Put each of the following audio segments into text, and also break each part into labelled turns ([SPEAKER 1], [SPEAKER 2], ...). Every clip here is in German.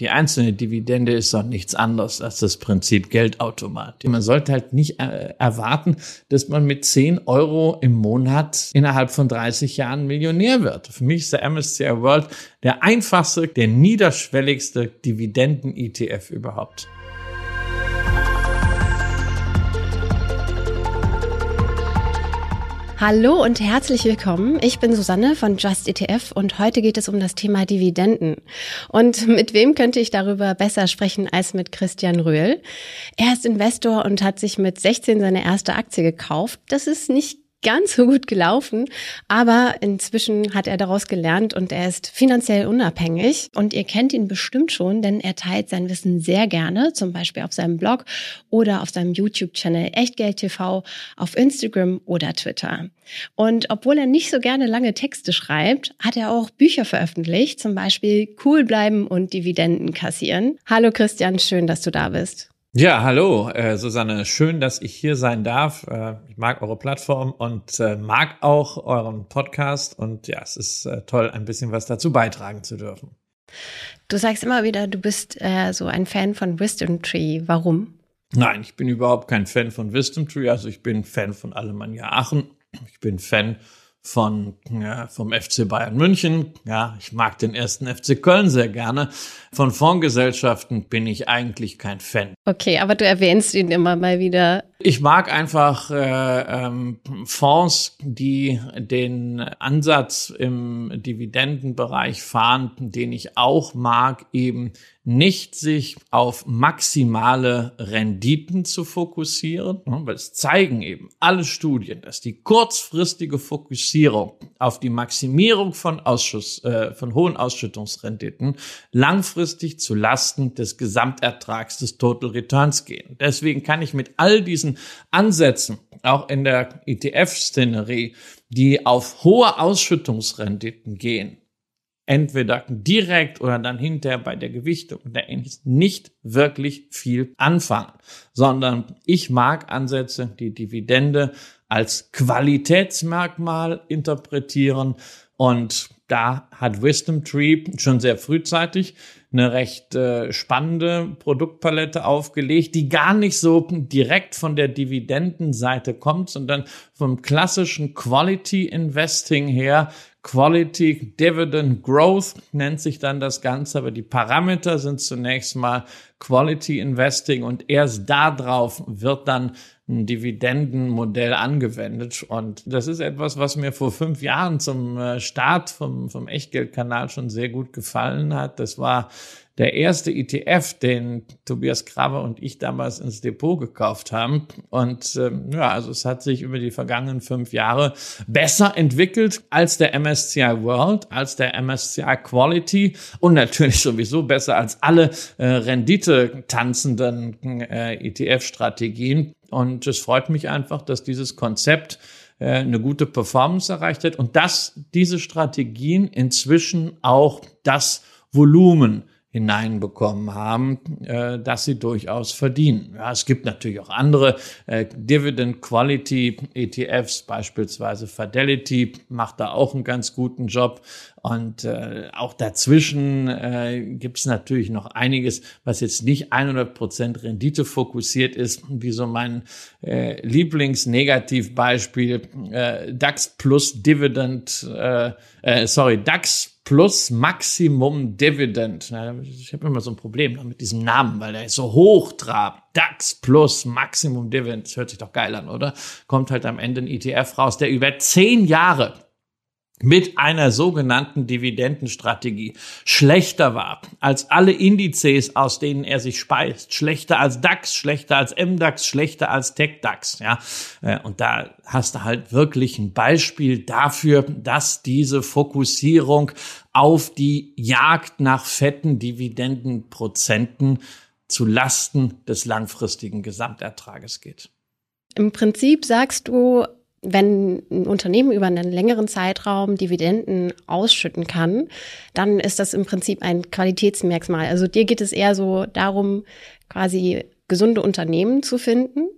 [SPEAKER 1] Die einzelne Dividende ist doch nichts anderes als das Prinzip Geldautomat. Man sollte halt nicht äh, erwarten, dass man mit 10 Euro im Monat innerhalb von 30 Jahren Millionär wird. Für mich ist der MSCI World der einfachste, der niederschwelligste Dividenden-ETF überhaupt.
[SPEAKER 2] Hallo und herzlich willkommen. Ich bin Susanne von Just ETF und heute geht es um das Thema Dividenden. Und mit wem könnte ich darüber besser sprechen als mit Christian Röhl? Er ist Investor und hat sich mit 16 seine erste Aktie gekauft. Das ist nicht ganz so gut gelaufen, aber inzwischen hat er daraus gelernt und er ist finanziell unabhängig. Und ihr kennt ihn bestimmt schon, denn er teilt sein Wissen sehr gerne, zum Beispiel auf seinem Blog oder auf seinem YouTube-Channel Echtgeld TV, auf Instagram oder Twitter. Und obwohl er nicht so gerne lange Texte schreibt, hat er auch Bücher veröffentlicht, zum Beispiel Cool bleiben und Dividenden kassieren. Hallo Christian, schön, dass du da bist.
[SPEAKER 1] Ja, hallo, äh, Susanne. Schön, dass ich hier sein darf. Äh, ich mag eure Plattform und äh, mag auch euren Podcast. Und ja, es ist äh, toll, ein bisschen was dazu beitragen zu dürfen.
[SPEAKER 2] Du sagst immer wieder, du bist äh, so ein Fan von Wisdom Tree. Warum?
[SPEAKER 1] Nein, ich bin überhaupt kein Fan von Wisdom Tree. Also ich bin Fan von Alemannia Aachen. Ich bin Fan von ja, vom FC Bayern München. Ja, ich mag den ersten FC Köln sehr gerne. Von Fondsgesellschaften bin ich eigentlich kein Fan.
[SPEAKER 2] Okay, aber du erwähnst ihn immer mal wieder.
[SPEAKER 1] Ich mag einfach äh, ähm, Fonds, die den Ansatz im Dividendenbereich fahren, den ich auch mag, eben nicht sich auf maximale Renditen zu fokussieren, ne, weil es zeigen eben alle Studien, dass die kurzfristige Fokussierung auf die Maximierung von Ausschuss, äh, von hohen Ausschüttungsrenditen langfristig zu Lasten des Gesamtertrags des Total Returns gehen. Deswegen kann ich mit all diesen Ansätzen, auch in der ETF-Szenerie, die auf hohe Ausschüttungsrenditen gehen, entweder direkt oder dann hinterher bei der Gewichtung oder ähnliches nicht wirklich viel anfangen, sondern ich mag Ansätze, die Dividende als Qualitätsmerkmal interpretieren und da hat Wisdom Tree schon sehr frühzeitig eine recht äh, spannende Produktpalette aufgelegt, die gar nicht so direkt von der Dividendenseite kommt, sondern vom klassischen Quality Investing her Quality Dividend Growth nennt sich dann das Ganze, aber die Parameter sind zunächst mal Quality Investing und erst darauf wird dann ein Dividendenmodell angewendet. Und das ist etwas, was mir vor fünf Jahren zum äh, Start vom, vom Echtgeldkanal schon sehr gut gefallen hat. Das war der erste ETF, den Tobias Krabbe und ich damals ins Depot gekauft haben. Und ähm, ja, also es hat sich über die vergangenen fünf Jahre besser entwickelt als der MSCI World, als der MSCI Quality und natürlich sowieso besser als alle äh, Rendite tanzenden äh, ETF-Strategien. Und es freut mich einfach, dass dieses Konzept äh, eine gute Performance erreicht hat und dass diese Strategien inzwischen auch das Volumen hineinbekommen haben, äh, dass sie durchaus verdienen. Ja, es gibt natürlich auch andere äh, Dividend Quality ETFs, beispielsweise Fidelity macht da auch einen ganz guten Job. Und äh, auch dazwischen äh, gibt es natürlich noch einiges, was jetzt nicht 100 Prozent Rendite fokussiert ist, wie so mein äh, Lieblingsnegativbeispiel äh, DAX plus Dividend, äh, äh, sorry, DAX plus Maximum Dividend. Ich habe immer so ein Problem mit diesem Namen, weil der ist so hochtrabend. DAX plus Maximum Dividend. Das hört sich doch geil an, oder? Kommt halt am Ende ein ETF raus, der über zehn Jahre mit einer sogenannten Dividendenstrategie schlechter war als alle Indizes, aus denen er sich speist, schlechter als DAX, schlechter als MDAX, schlechter als TechDAX, ja. Äh, und da hast du halt wirklich ein Beispiel dafür, dass diese Fokussierung auf die Jagd nach fetten Dividendenprozenten zu Lasten des langfristigen Gesamtertrages geht.
[SPEAKER 2] Im Prinzip sagst du, wenn ein Unternehmen über einen längeren Zeitraum Dividenden ausschütten kann, dann ist das im Prinzip ein Qualitätsmerkmal. Also dir geht es eher so darum, quasi gesunde Unternehmen zu finden.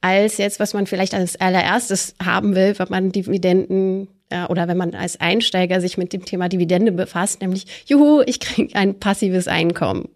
[SPEAKER 2] als jetzt, was man vielleicht als allererstes haben will, wenn man Dividenden äh, oder wenn man als Einsteiger sich mit dem Thema Dividende befasst, nämlich, juhu, ich kriege ein passives Einkommen.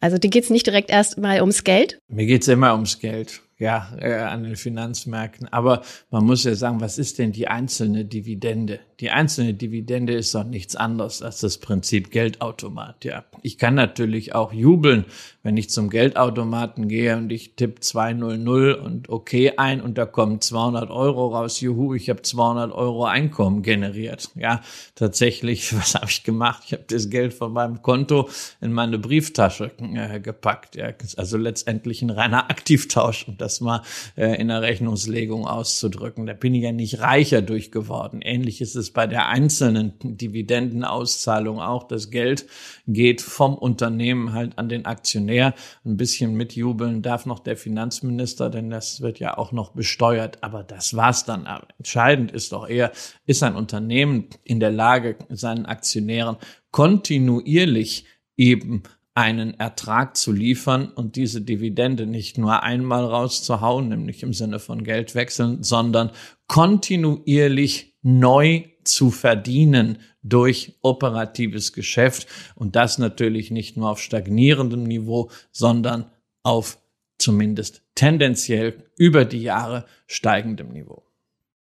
[SPEAKER 2] Also dir geht's nicht direkt erst mal ums Geld?
[SPEAKER 1] Mir geht's immer ums Geld ja, äh, an den Finanzmärkten. Aber man muss ja sagen, was ist denn die einzelne Dividende? Die einzelne Dividende ist doch nichts anderes als das Prinzip Geldautomat. Ja, ich kann natürlich auch jubeln, wenn ich zum Geldautomaten gehe und ich tippe 200 und okay ein und da kommen 200 Euro raus. Juhu, ich habe 200 Euro Einkommen generiert. Ja, tatsächlich, was habe ich gemacht? Ich habe das Geld von meinem Konto in meine Brieftasche äh, gepackt. Ja, also letztendlich ein reiner Aktivtausch, um das mal äh, in der Rechnungslegung auszudrücken. Da bin ich ja nicht reicher durch geworden. Ähnlich ist es bei der einzelnen Dividendenauszahlung auch. Das Geld geht vom Unternehmen halt an den Aktionär. Ein bisschen mitjubeln darf noch der Finanzminister, denn das wird ja auch noch besteuert. Aber das war's dann. Aber entscheidend ist doch eher, ist ein Unternehmen in der Lage, seinen Aktionären kontinuierlich eben einen Ertrag zu liefern und diese Dividende nicht nur einmal rauszuhauen, nämlich im Sinne von Geld wechseln, sondern kontinuierlich neu zu verdienen durch operatives Geschäft und das natürlich nicht nur auf stagnierendem Niveau, sondern auf zumindest tendenziell über die Jahre steigendem Niveau.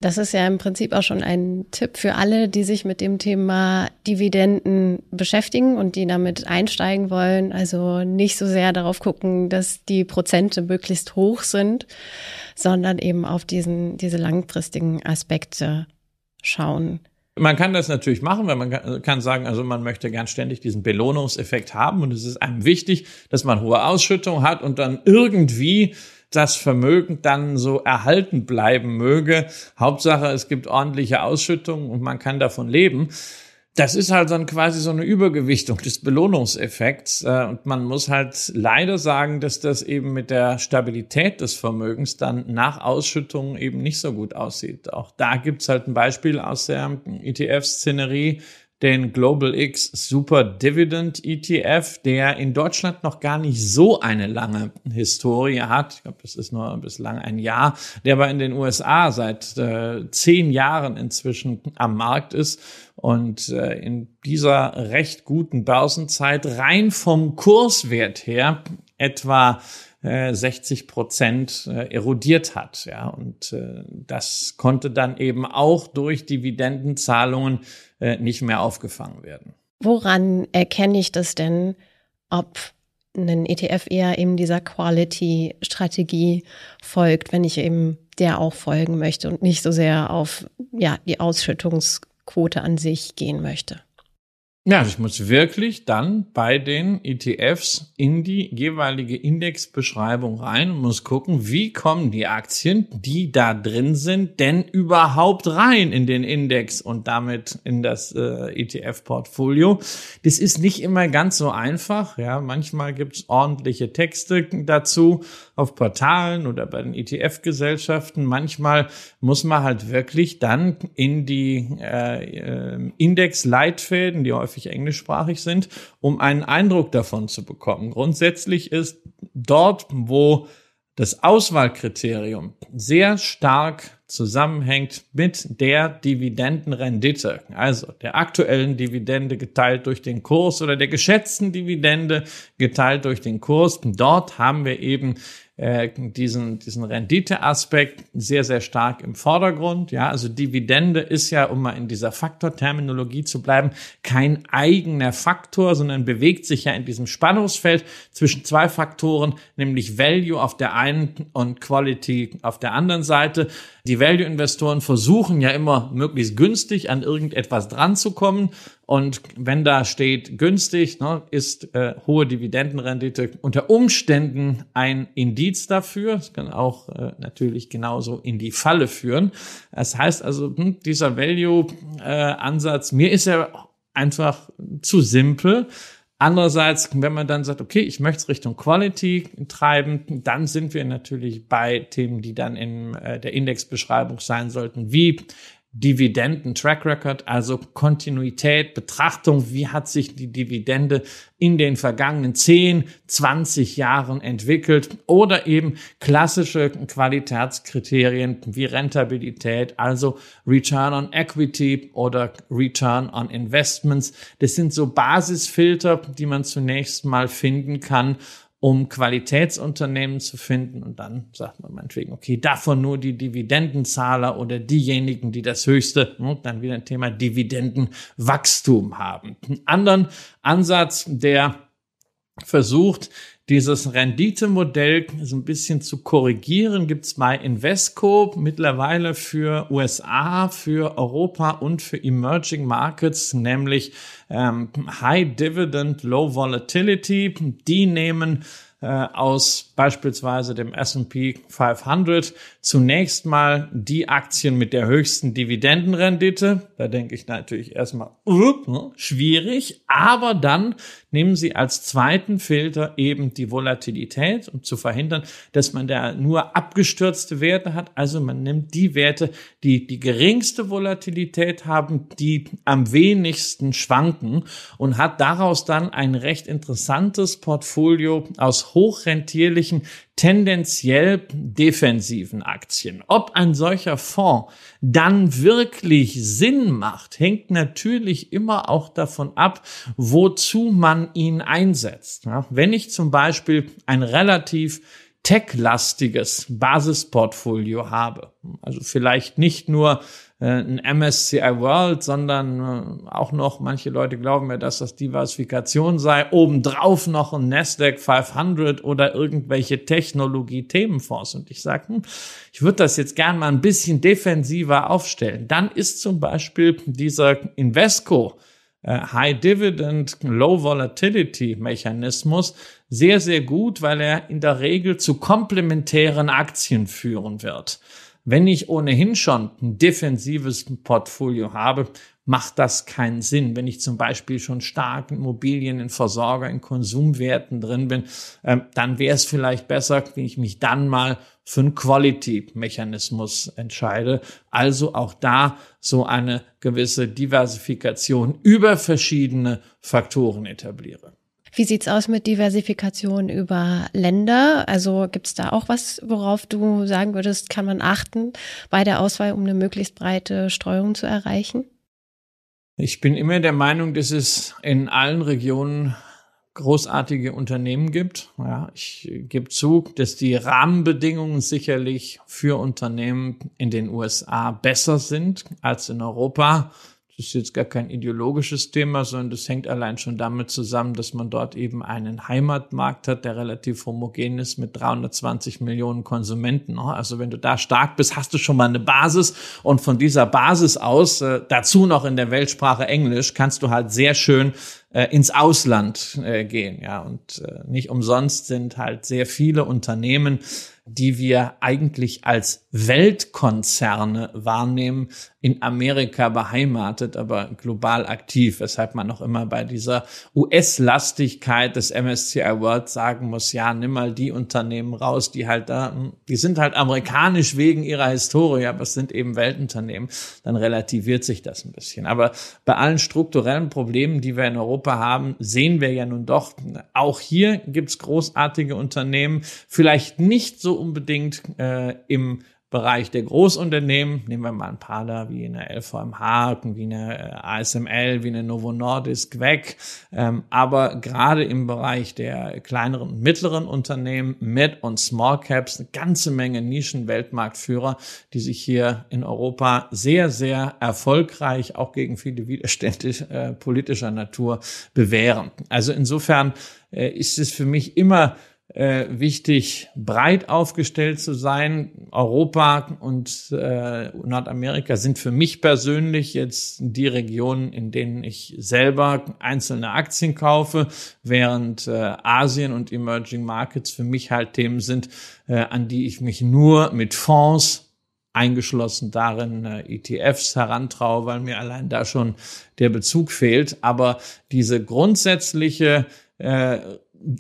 [SPEAKER 2] Das ist ja im Prinzip auch schon ein Tipp für alle, die sich mit dem Thema Dividenden beschäftigen und die damit einsteigen wollen. Also nicht so sehr darauf gucken, dass die Prozente möglichst hoch sind, sondern eben auf diesen, diese langfristigen Aspekte schauen.
[SPEAKER 1] Man kann das natürlich machen, weil man kann sagen, also man möchte gern ständig diesen Belohnungseffekt haben und es ist einem wichtig, dass man hohe Ausschüttung hat und dann irgendwie das Vermögen dann so erhalten bleiben möge. Hauptsache, es gibt ordentliche Ausschüttungen und man kann davon leben. Das ist halt dann quasi so eine Übergewichtung des Belohnungseffekts. Äh, und man muss halt leider sagen, dass das eben mit der Stabilität des Vermögens dann nach Ausschüttungen eben nicht so gut aussieht. Auch da gibt's halt ein Beispiel aus der ETF-Szenerie den Global X Super Dividend ETF, der in Deutschland noch gar nicht so eine lange Historie hat. Ich glaube, das ist nur bislang ein Jahr, der aber in den USA seit äh, zehn Jahren inzwischen am Markt ist und äh, in dieser recht guten Börsenzeit rein vom Kurswert her etwa 60 äh, Prozent äh, erodiert hat. Ja, und äh, das konnte dann eben auch durch Dividendenzahlungen nicht mehr aufgefangen werden.
[SPEAKER 2] Woran erkenne ich das denn, ob ein ETF eher eben dieser Quality-Strategie folgt, wenn ich eben der auch folgen möchte und nicht so sehr auf ja, die Ausschüttungsquote an sich gehen möchte?
[SPEAKER 1] Ja, ich muss wirklich dann bei den ETFs in die jeweilige Indexbeschreibung rein und muss gucken, wie kommen die Aktien, die da drin sind, denn überhaupt rein in den Index und damit in das äh, ETF-Portfolio. Das ist nicht immer ganz so einfach. Ja, manchmal gibt's ordentliche Texte dazu auf Portalen oder bei den ETF-Gesellschaften. Manchmal muss man halt wirklich dann in die äh, äh Index-Leitfäden, die häufig häufig englischsprachig sind, um einen Eindruck davon zu bekommen. Grundsätzlich ist dort, wo das Auswahlkriterium sehr stark zusammenhängt mit der Dividendenrendite, also der aktuellen Dividende geteilt durch den Kurs oder der geschätzten Dividende geteilt durch den Kurs. Dort haben wir eben äh, diesen, diesen Renditeaspekt sehr, sehr stark im Vordergrund. Ja, also Dividende ist ja, um mal in dieser Faktorterminologie zu bleiben, kein eigener Faktor, sondern bewegt sich ja in diesem Spannungsfeld zwischen zwei Faktoren, nämlich Value auf der einen und Quality auf der anderen Seite. Die Value-Investoren versuchen ja immer möglichst günstig an irgendetwas dran zu kommen und wenn da steht günstig, ne, ist äh, hohe Dividendenrendite unter Umständen ein Indiz dafür. Das kann auch äh, natürlich genauso in die Falle führen. Das heißt also, hm, dieser Value-Ansatz, äh, mir ist er einfach zu simpel. Andererseits, wenn man dann sagt, okay, ich möchte es Richtung Quality treiben, dann sind wir natürlich bei Themen, die dann in äh, der Indexbeschreibung sein sollten, wie Dividenden Track Record, also Kontinuität, Betrachtung, wie hat sich die Dividende in den vergangenen 10, 20 Jahren entwickelt oder eben klassische Qualitätskriterien wie Rentabilität, also Return on Equity oder Return on Investments. Das sind so Basisfilter, die man zunächst mal finden kann um Qualitätsunternehmen zu finden. Und dann sagt man meinetwegen, okay, davon nur die Dividendenzahler oder diejenigen, die das höchste, hm, dann wieder ein Thema Dividendenwachstum haben. Einen anderen Ansatz, der versucht, dieses Renditemodell so ein bisschen zu korrigieren, gibt's bei Invesco mittlerweile für USA, für Europa und für Emerging Markets, nämlich ähm, High Dividend, Low Volatility. Die nehmen äh, aus beispielsweise dem S&P 500 zunächst mal die Aktien mit der höchsten Dividendenrendite. Da denke ich natürlich erstmal, uh, schwierig, aber dann nehmen Sie als zweiten Filter eben die Volatilität, um zu verhindern, dass man da nur abgestürzte Werte hat. Also man nimmt die Werte, die die geringste Volatilität haben, die am wenigsten schwanken und hat daraus dann ein recht interessantes Portfolio aus hochrentierlichen tendenziell defensiven Aktien. Ob ein solcher Fonds dann wirklich Sinn macht, hängt natürlich immer auch davon ab, wozu man ihn einsetzt. wenn ich zum Beispiel ein relativ tech-lastiges Basisportfolio habe, also vielleicht nicht nur ein MSCI World, sondern äh, auch noch, manche Leute glauben ja, dass das Diversifikation sei, obendrauf noch ein Nasdaq 500 oder irgendwelche Technologie-Themenfonds. Und ich sage, hm, ich würde das jetzt gern mal ein bisschen defensiver aufstellen. Dann ist zum Beispiel dieser Invesco äh, High Dividend, Low Volatility Mechanismus sehr, sehr gut, weil er in der Regel zu komplementären Aktien führen wird. Wenn ich ohnehin schon ein defensives Portfolio habe, macht das keinen Sinn. Wenn ich zum Beispiel schon stark in Immobilien, in Versorger, in Konsumwerten drin bin, äh, dann wäre es vielleicht besser, wenn ich mich dann mal für einen Quality-Mechanismus entscheide. Also auch da so eine gewisse Diversifikation über verschiedene Faktoren etabliere.
[SPEAKER 2] Wie sieht's aus mit Diversifikation über Länder? Also gibt's da auch was, worauf du sagen würdest, kann man achten bei der Auswahl, um eine möglichst breite Streuung zu erreichen?
[SPEAKER 1] Ich bin immer der Meinung, dass es in allen Regionen großartige Unternehmen gibt. Ja, ich gebe zu, dass die Rahmenbedingungen sicherlich für Unternehmen in den USA besser sind als in Europa. Das ist jetzt gar kein ideologisches Thema, sondern das hängt allein schon damit zusammen, dass man dort eben einen Heimatmarkt hat, der relativ homogen ist mit 320 Millionen Konsumenten. Ne? Also wenn du da stark bist, hast du schon mal eine Basis und von dieser Basis aus, äh, dazu noch in der Weltsprache Englisch, kannst du halt sehr schön äh, ins Ausland äh, gehen. Ja, und äh, nicht umsonst sind halt sehr viele Unternehmen die wir eigentlich als Weltkonzerne wahrnehmen, in Amerika beheimatet, aber global aktiv, weshalb man noch immer bei dieser US-Lastigkeit des MSCI World sagen muss, ja, nimm mal die Unternehmen raus, die halt da, hm, die sind halt amerikanisch wegen ihrer Historie, aber es sind eben Weltunternehmen, dann relativiert sich das ein bisschen. Aber bei allen strukturellen Problemen, die wir in Europa haben, sehen wir ja nun doch, auch hier gibt's großartige Unternehmen, vielleicht nicht so unbedingt äh, im Bereich der Großunternehmen, nehmen wir mal ein paar da, wie eine LVMH, wie eine äh, ASML, wie eine Novo Nordisk weg. Ähm, aber gerade im Bereich der kleineren und mittleren Unternehmen, Mid- und Small Caps, eine ganze Menge Nischen-Weltmarktführer, die sich hier in Europa sehr, sehr erfolgreich auch gegen viele Widerstände äh, politischer Natur bewähren. Also insofern äh, ist es für mich immer äh, wichtig, breit aufgestellt zu sein. Europa und äh, Nordamerika sind für mich persönlich jetzt die Regionen, in denen ich selber einzelne Aktien kaufe, während äh, Asien und Emerging Markets für mich halt Themen sind, äh, an die ich mich nur mit Fonds eingeschlossen darin äh, ETFs herantraue, weil mir allein da schon der Bezug fehlt. Aber diese grundsätzliche äh,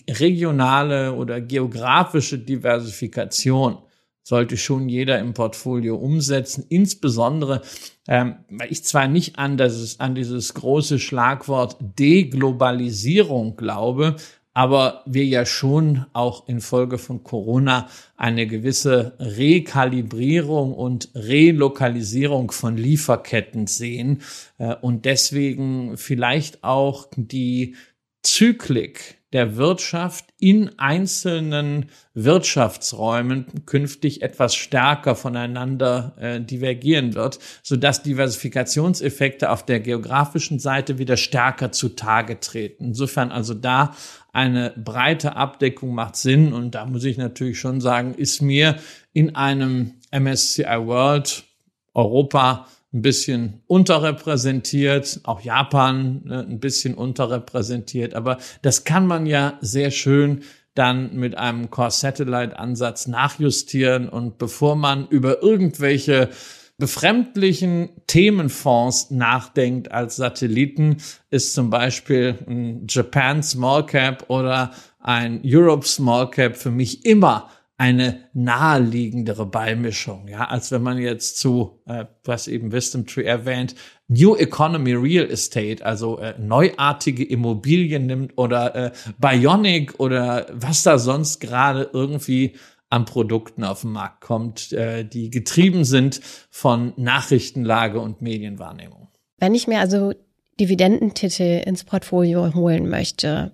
[SPEAKER 1] regionale oder geografische Diversifikation sollte schon jeder im Portfolio umsetzen. Insbesondere, ähm, weil ich zwar nicht an, das, an dieses große Schlagwort Deglobalisierung glaube, aber wir ja schon auch infolge von Corona eine gewisse Rekalibrierung und Relokalisierung von Lieferketten sehen äh, und deswegen vielleicht auch die Zyklik der Wirtschaft in einzelnen Wirtschaftsräumen künftig etwas stärker voneinander äh, divergieren wird, sodass Diversifikationseffekte auf der geografischen Seite wieder stärker zutage treten. Insofern also da eine breite Abdeckung macht Sinn und da muss ich natürlich schon sagen, ist mir in einem MSCI World Europa ein bisschen unterrepräsentiert, auch Japan ne, ein bisschen unterrepräsentiert, aber das kann man ja sehr schön dann mit einem Core-Satellite-Ansatz nachjustieren und bevor man über irgendwelche befremdlichen Themenfonds nachdenkt als Satelliten, ist zum Beispiel ein Japan Small Cap oder ein Europe Small Cap für mich immer eine naheliegendere Beimischung, ja, als wenn man jetzt zu, äh, was eben Wisdom Tree erwähnt, New Economy Real Estate, also äh, neuartige Immobilien nimmt oder äh, Bionic oder was da sonst gerade irgendwie an Produkten auf den Markt kommt, äh, die getrieben sind von Nachrichtenlage und Medienwahrnehmung.
[SPEAKER 2] Wenn ich mir also Dividendentitel ins Portfolio holen möchte,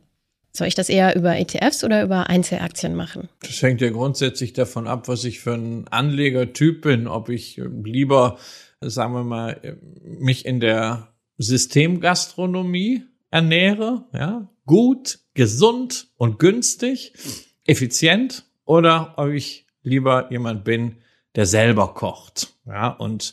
[SPEAKER 2] soll ich das eher über ETFs oder über Einzelaktien machen?
[SPEAKER 1] Das hängt ja grundsätzlich davon ab, was ich für ein Anlegertyp bin, ob ich lieber, sagen wir mal, mich in der Systemgastronomie ernähre, ja, gut, gesund und günstig, effizient, oder ob ich lieber jemand bin, der selber kocht, ja, und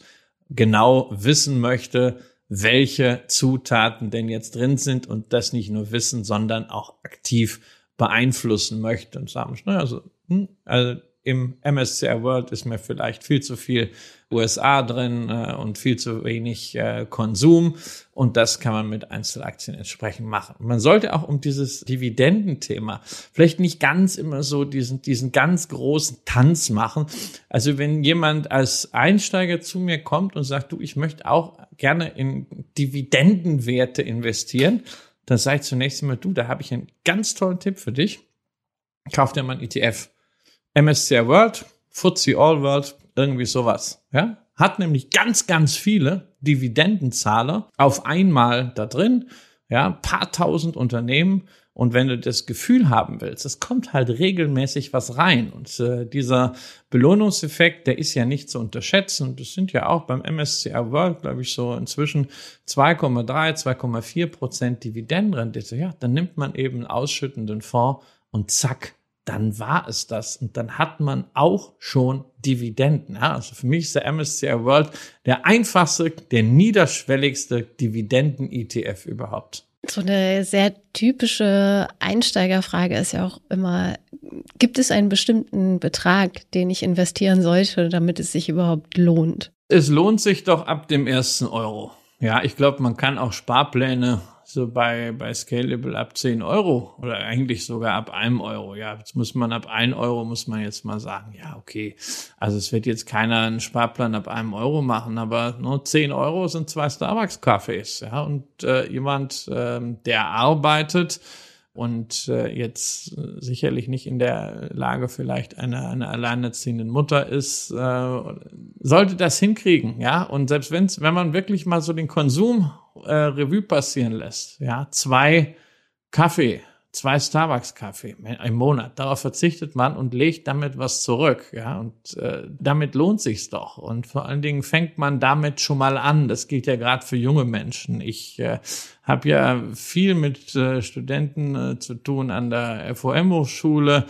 [SPEAKER 1] genau wissen möchte, welche Zutaten denn jetzt drin sind und das nicht nur wissen, sondern auch aktiv beeinflussen möchte und sagen, naja, also, hm, also im MSCI World ist mir vielleicht viel zu viel USA drin äh, und viel zu wenig äh, Konsum. Und das kann man mit Einzelaktien entsprechend machen. Man sollte auch um dieses Dividendenthema vielleicht nicht ganz immer so diesen, diesen ganz großen Tanz machen. Also wenn jemand als Einsteiger zu mir kommt und sagt, du, ich möchte auch gerne in Dividendenwerte investieren, dann sage ich zunächst einmal, du, da habe ich einen ganz tollen Tipp für dich. Kauf dir mal ein ETF. MSCI World, FTSE All World, irgendwie sowas, ja? Hat nämlich ganz, ganz viele Dividendenzahler auf einmal da drin, ja, paar tausend Unternehmen. Und wenn du das Gefühl haben willst, es kommt halt regelmäßig was rein. Und äh, dieser Belohnungseffekt, der ist ja nicht zu unterschätzen. Und das sind ja auch beim MSCI World, glaube ich, so inzwischen 2,3, 2,4 Prozent Dividendenrendite. Ja, dann nimmt man eben einen ausschüttenden Fonds und zack, dann war es das. Und dann hat man auch schon Dividenden. Ja, also für mich ist der MSCI World der einfachste, der niederschwelligste Dividenden-ETF überhaupt.
[SPEAKER 2] So eine sehr typische Einsteigerfrage ist ja auch immer, gibt es einen bestimmten Betrag, den ich investieren sollte, damit es sich überhaupt lohnt?
[SPEAKER 1] Es lohnt sich doch ab dem ersten Euro. Ja, ich glaube, man kann auch Sparpläne so bei, bei Scalable ab 10 Euro oder eigentlich sogar ab einem Euro. Ja, jetzt muss man ab 1 Euro, muss man jetzt mal sagen, ja, okay. Also es wird jetzt keiner einen Sparplan ab einem Euro machen, aber nur 10 Euro sind zwei Starbucks-Cafés. Ja, und äh, jemand, ähm, der arbeitet, und äh, jetzt sicherlich nicht in der Lage vielleicht einer eine alleinerziehenden Mutter ist, äh, sollte das hinkriegen, ja. Und selbst wenn's, wenn man wirklich mal so den Konsum äh, Revue passieren lässt, ja, zwei Kaffee zwei Starbucks-Kaffee im Monat. Darauf verzichtet man und legt damit was zurück. Ja, und äh, damit lohnt sich's doch. Und vor allen Dingen fängt man damit schon mal an. Das gilt ja gerade für junge Menschen. Ich äh, habe ja viel mit äh, Studenten äh, zu tun an der FOM-Hochschule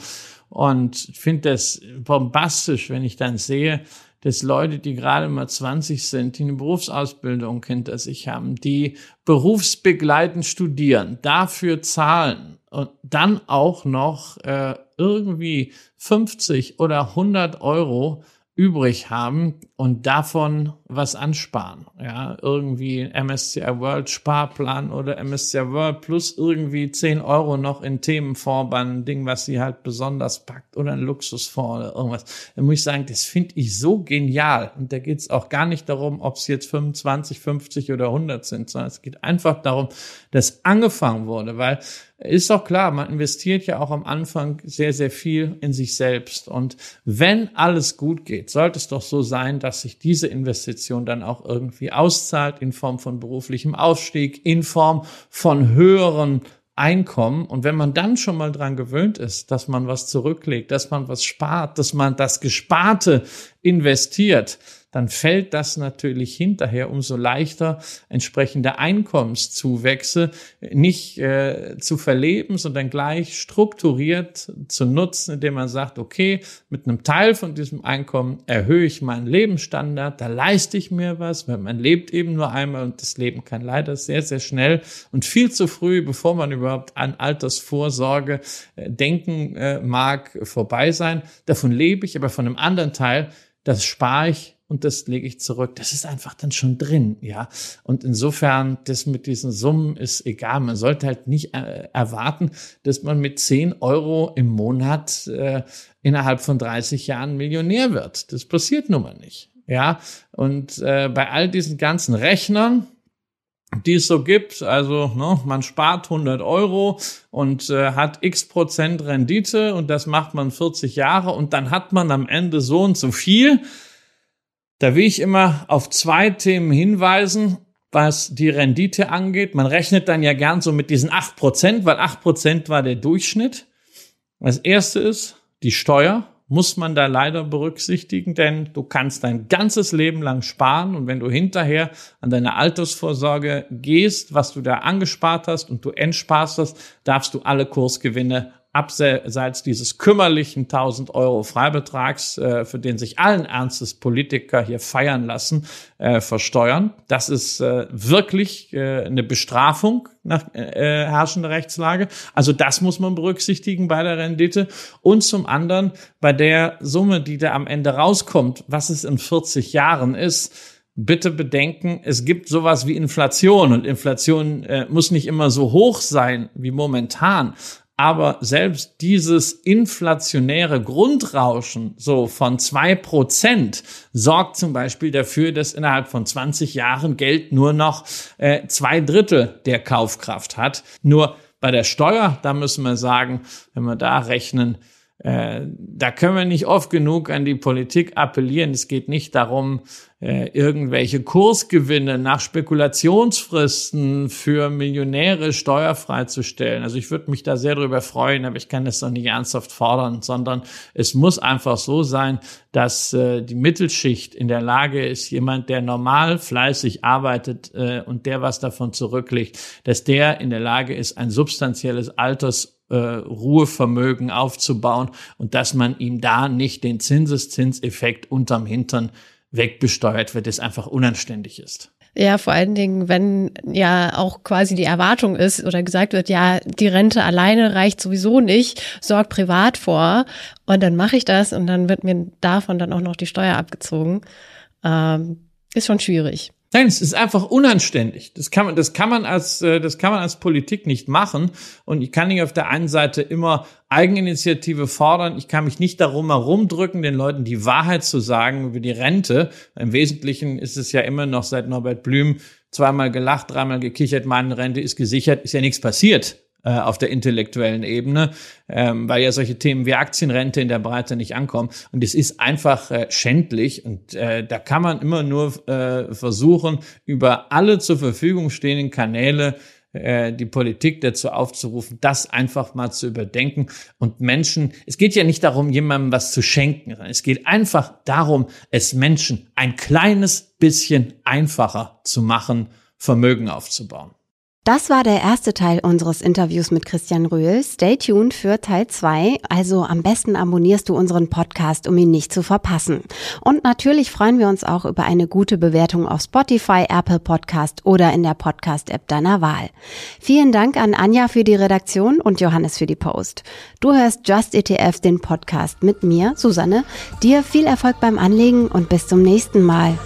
[SPEAKER 1] und finde das bombastisch, wenn ich dann sehe, dass Leute, die gerade mal 20 sind, die eine Berufsausbildung hinter sich haben, die berufsbegleitend studieren, dafür zahlen und dann auch noch äh, irgendwie 50 oder 100 Euro übrig haben und davon was ansparen. Ja, irgendwie MSCI World Sparplan oder MSCI World plus irgendwie 10 Euro noch in Themenfonds bei Ding, was sie halt besonders packt oder ein Luxusfonds oder irgendwas. Da muss ich sagen, das finde ich so genial. Und da geht es auch gar nicht darum, ob es jetzt 25, 50 oder 100 sind, sondern es geht einfach darum, dass angefangen wurde, weil ist doch klar, man investiert ja auch am Anfang sehr, sehr viel in sich selbst. Und wenn alles gut geht, sollte es doch so sein, dass sich diese Investition dann auch irgendwie auszahlt in Form von beruflichem Aufstieg, in Form von höheren Einkommen. Und wenn man dann schon mal dran gewöhnt ist, dass man was zurücklegt, dass man was spart, dass man das Gesparte investiert, dann fällt das natürlich hinterher umso leichter, entsprechende Einkommenszuwächse nicht äh, zu verleben, sondern gleich strukturiert zu nutzen, indem man sagt, okay, mit einem Teil von diesem Einkommen erhöhe ich meinen Lebensstandard, da leiste ich mir was, weil man lebt eben nur einmal und das Leben kann leider sehr, sehr schnell und viel zu früh, bevor man überhaupt an Altersvorsorge äh, denken äh, mag, vorbei sein. Davon lebe ich, aber von einem anderen Teil, das spare ich und das lege ich zurück. Das ist einfach dann schon drin, ja. Und insofern, das mit diesen Summen ist egal. Man sollte halt nicht äh, erwarten, dass man mit 10 Euro im Monat äh, innerhalb von 30 Jahren Millionär wird. Das passiert nun mal nicht, ja. Und äh, bei all diesen ganzen Rechnern, die es so gibt. Also ne, man spart 100 Euro und äh, hat x Prozent Rendite und das macht man 40 Jahre und dann hat man am Ende so und so viel. Da will ich immer auf zwei Themen hinweisen, was die Rendite angeht. Man rechnet dann ja gern so mit diesen acht Prozent, weil acht Prozent war der Durchschnitt. Das erste ist die Steuer muss man da leider berücksichtigen, denn du kannst dein ganzes Leben lang sparen und wenn du hinterher an deine Altersvorsorge gehst, was du da angespart hast und du entsparst hast, darfst du alle Kursgewinne abseits dieses kümmerlichen 1000 Euro Freibetrags, äh, für den sich allen Ernstes Politiker hier feiern lassen, äh, versteuern. Das ist äh, wirklich äh, eine Bestrafung nach äh, äh, herrschender Rechtslage. Also das muss man berücksichtigen bei der Rendite. Und zum anderen bei der Summe, die da am Ende rauskommt, was es in 40 Jahren ist, bitte bedenken, es gibt sowas wie Inflation und Inflation äh, muss nicht immer so hoch sein wie momentan. Aber selbst dieses inflationäre Grundrauschen so von zwei Prozent sorgt zum Beispiel dafür, dass innerhalb von 20 Jahren Geld nur noch äh, zwei Drittel der Kaufkraft hat. Nur bei der Steuer, da müssen wir sagen, wenn wir da rechnen, äh, da können wir nicht oft genug an die Politik appellieren. Es geht nicht darum, äh, irgendwelche Kursgewinne nach Spekulationsfristen für Millionäre steuerfrei zu stellen. Also ich würde mich da sehr darüber freuen, aber ich kann das doch nicht ernsthaft fordern, sondern es muss einfach so sein, dass äh, die Mittelschicht in der Lage ist, jemand, der normal fleißig arbeitet äh, und der was davon zurücklegt, dass der in der Lage ist, ein substanzielles Alters äh, Ruhevermögen aufzubauen und dass man ihm da nicht den Zinseszinseffekt unterm Hintern wegbesteuert wird, das einfach unanständig ist.
[SPEAKER 2] Ja, vor allen Dingen, wenn ja auch quasi die Erwartung ist oder gesagt wird, ja, die Rente alleine reicht sowieso nicht, sorgt privat vor und dann mache ich das und dann wird mir davon dann auch noch die Steuer abgezogen. Ähm, ist schon schwierig.
[SPEAKER 1] Nein, es ist einfach unanständig. Das kann man, das kann man als, äh, das kann man als Politik nicht machen. Und ich kann nicht auf der einen Seite immer Eigeninitiative fordern. Ich kann mich nicht darum herumdrücken, den Leuten die Wahrheit zu sagen über die Rente. Im Wesentlichen ist es ja immer noch seit Norbert Blüm zweimal gelacht, dreimal gekichert, meine Rente ist gesichert, ist ja nichts passiert auf der intellektuellen Ebene, ähm, weil ja solche Themen wie Aktienrente in der Breite nicht ankommen. Und es ist einfach äh, schändlich. Und äh, da kann man immer nur äh, versuchen, über alle zur Verfügung stehenden Kanäle äh, die Politik dazu aufzurufen, das einfach mal zu überdenken und Menschen, es geht ja nicht darum, jemandem was zu schenken, es geht einfach darum, es Menschen ein kleines bisschen einfacher zu machen, Vermögen aufzubauen.
[SPEAKER 3] Das war der erste Teil unseres Interviews mit Christian Röhl. Stay tuned für Teil 2. Also am besten abonnierst du unseren Podcast, um ihn nicht zu verpassen. Und natürlich freuen wir uns auch über eine gute Bewertung auf Spotify, Apple Podcast oder in der Podcast-App deiner Wahl. Vielen Dank an Anja für die Redaktion und Johannes für die Post. Du hörst Just ETF, den Podcast mit mir, Susanne. Dir viel Erfolg beim Anlegen und bis zum nächsten Mal.